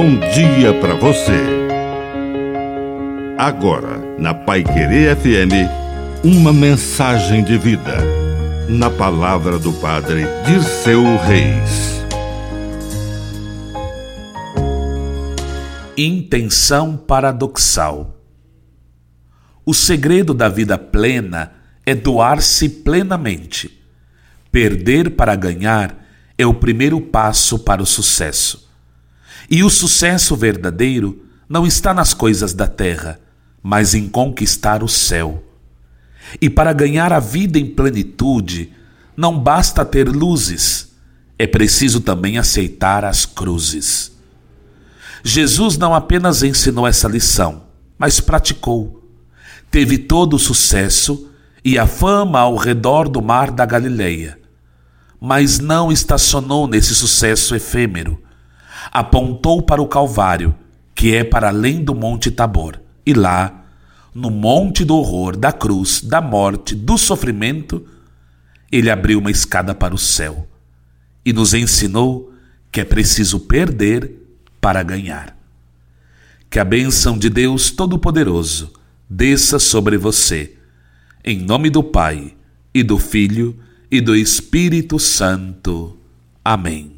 bom dia para você. Agora, na Pai Querer FM, uma mensagem de vida. Na palavra do Padre de seu Reis. Intenção paradoxal. O segredo da vida plena é doar-se plenamente. Perder para ganhar é o primeiro passo para o sucesso. E o sucesso verdadeiro não está nas coisas da terra, mas em conquistar o céu. E para ganhar a vida em plenitude, não basta ter luzes, é preciso também aceitar as cruzes. Jesus não apenas ensinou essa lição, mas praticou. Teve todo o sucesso e a fama ao redor do mar da Galileia. Mas não estacionou nesse sucesso efêmero. Apontou para o Calvário, que é para além do Monte Tabor, e lá, no monte do horror, da cruz, da morte, do sofrimento, ele abriu uma escada para o céu e nos ensinou que é preciso perder para ganhar. Que a bênção de Deus Todo-Poderoso desça sobre você em nome do Pai, e do Filho, e do Espírito Santo. Amém.